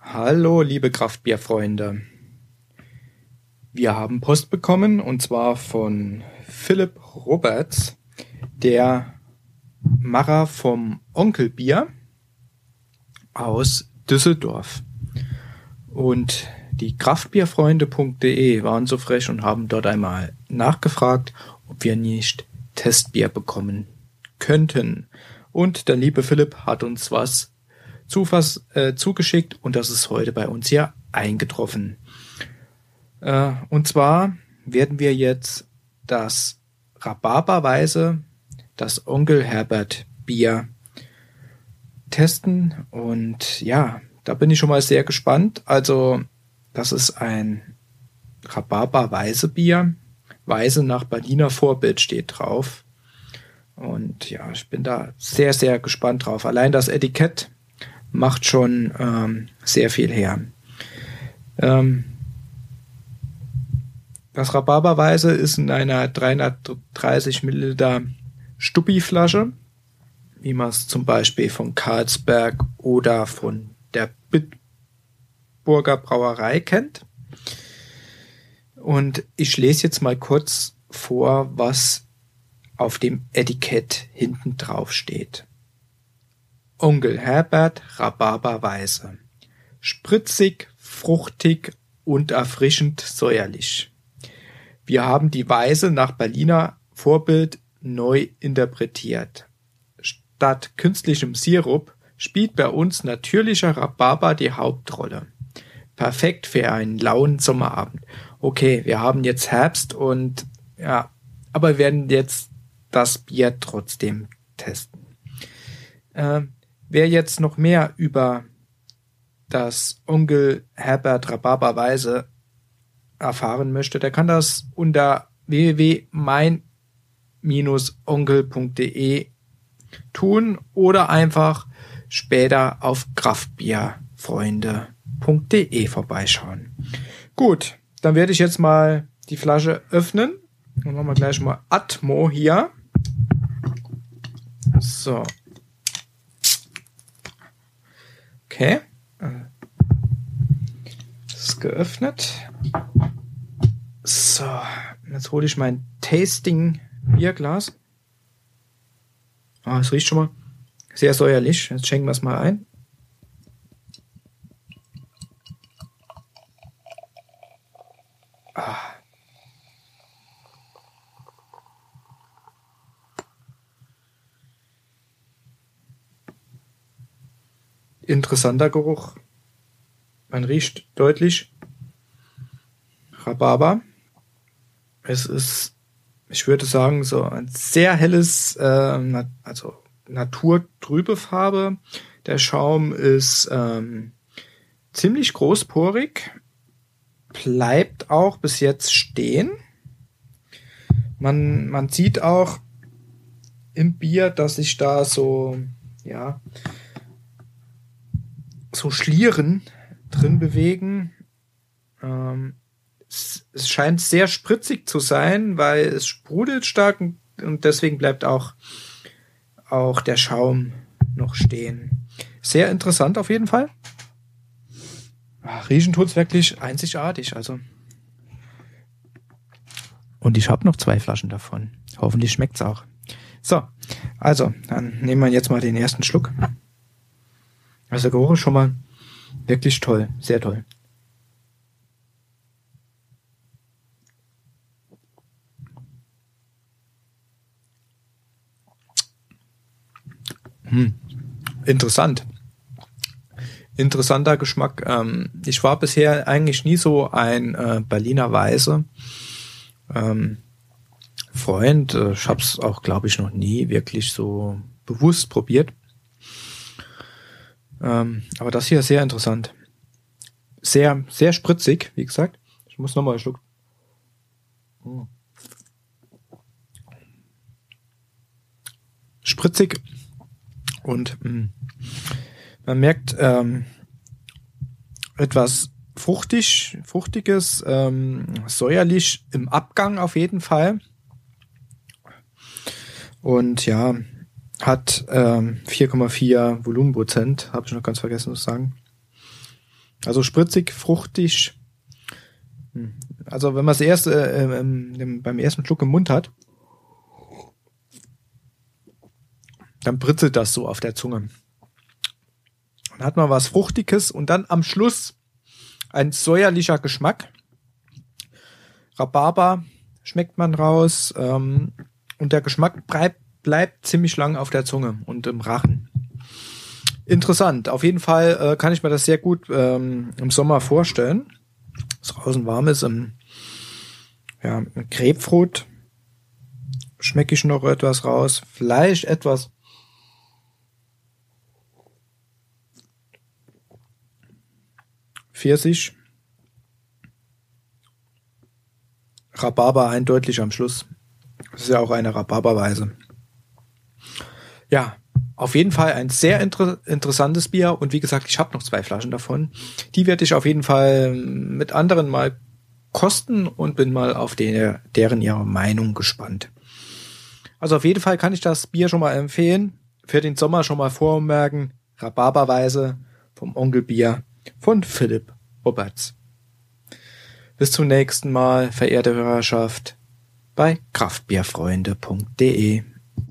Hallo, liebe Kraftbierfreunde. Wir haben Post bekommen und zwar von Philipp Roberts, der Macher vom Onkelbier aus Düsseldorf. Und die Kraftbierfreunde.de waren so frech und haben dort einmal nachgefragt, ob wir nicht Testbier bekommen könnten. Und der liebe Philipp hat uns was Zufas, äh, zugeschickt und das ist heute bei uns hier eingetroffen. Äh, und zwar werden wir jetzt das Rhabarberweise, das Onkel Herbert Bier testen und ja, da bin ich schon mal sehr gespannt. Also, das ist ein Rhabarberweise Bier. Weise nach Berliner Vorbild steht drauf. Und ja, ich bin da sehr, sehr gespannt drauf. Allein das Etikett macht schon ähm, sehr viel her. Ähm, das Rhabarberweise ist in einer 330 Milliliter Stuppi-Flasche, wie man es zum Beispiel von Carlsberg oder von der Bitburger Brauerei kennt. Und ich lese jetzt mal kurz vor, was auf dem Etikett hinten drauf steht. Onkel Herbert Rhabarberweise. Spritzig, fruchtig und erfrischend säuerlich. Wir haben die Weise nach Berliner Vorbild neu interpretiert. Statt künstlichem Sirup spielt bei uns natürlicher Rhabarber die Hauptrolle. Perfekt für einen lauen Sommerabend. Okay, wir haben jetzt Herbst und ja, aber wir werden jetzt das Bier trotzdem testen. Äh, wer jetzt noch mehr über das Onkel Herbert Rhabarberweise erfahren möchte, der kann das unter www.mein-onkel.de tun oder einfach später auf kraftbierfreunde.de vorbeischauen. Gut, dann werde ich jetzt mal die Flasche öffnen. Dann machen wir gleich mal Atmo hier. So. Okay. Das ist geöffnet. So, jetzt hole ich mein Tasting-Bierglas. Ah, es riecht schon mal sehr säuerlich. Jetzt schenken wir es mal ein. Ah. Interessanter Geruch. Man riecht deutlich Rhabarber. Es ist, ich würde sagen, so ein sehr helles, äh, also naturtrübe Farbe. Der Schaum ist ähm, ziemlich großporig, bleibt auch bis jetzt stehen. Man, man sieht auch im Bier, dass sich da so, ja, so Schlieren drin bewegen. Ähm, es, es, scheint sehr spritzig zu sein, weil es sprudelt stark und, und deswegen bleibt auch, auch der Schaum noch stehen. Sehr interessant auf jeden Fall. Ach, riechen tut's wirklich einzigartig, also. Und ich habe noch zwei Flaschen davon. Hoffentlich schmeckt's auch. So, also, dann nehmen wir jetzt mal den ersten Schluck. Also Geruch ist schon mal wirklich toll, sehr toll. Hm. Interessant. Interessanter Geschmack. Ähm, ich war bisher eigentlich nie so ein äh, Berliner Weise. Ähm, Freund. Äh, ich habe es auch, glaube ich, noch nie wirklich so bewusst probiert. Ähm, aber das hier ist sehr interessant. Sehr, sehr spritzig, wie gesagt. Ich muss nochmal einen Schluck. Hm. Spritzig und mh, hm, man merkt ähm, etwas fruchtig, fruchtiges, ähm, säuerlich im Abgang auf jeden Fall. Und ja, hat ähm, 4,4 Volumenprozent, habe ich noch ganz vergessen zu sagen. Also spritzig, fruchtig. Hm. Also wenn man es erst äh, äh, beim ersten Schluck im Mund hat, dann britzelt das so auf der Zunge. Dann hat man was Fruchtiges und dann am Schluss ein säuerlicher Geschmack. Rhabarber schmeckt man raus ähm, und der Geschmack bleibt, bleibt ziemlich lang auf der Zunge und im Rachen. Interessant. Auf jeden Fall äh, kann ich mir das sehr gut ähm, im Sommer vorstellen. Es draußen warm ist. Im, ja, Grapefruit schmecke ich noch etwas raus. Vielleicht etwas Pfirsich. Rhabarber eindeutig am Schluss. Das ist ja auch eine Rhabarberweise. Ja, auf jeden Fall ein sehr inter interessantes Bier und wie gesagt, ich habe noch zwei Flaschen davon. Die werde ich auf jeden Fall mit anderen mal kosten und bin mal auf den, deren ihre Meinung gespannt. Also auf jeden Fall kann ich das Bier schon mal empfehlen. Für den Sommer schon mal vormerken. Rhabarberweise vom Onkel Bier von Philipp Roberts. Bis zum nächsten Mal, verehrte Hörerschaft, bei kraftbierfreunde.de.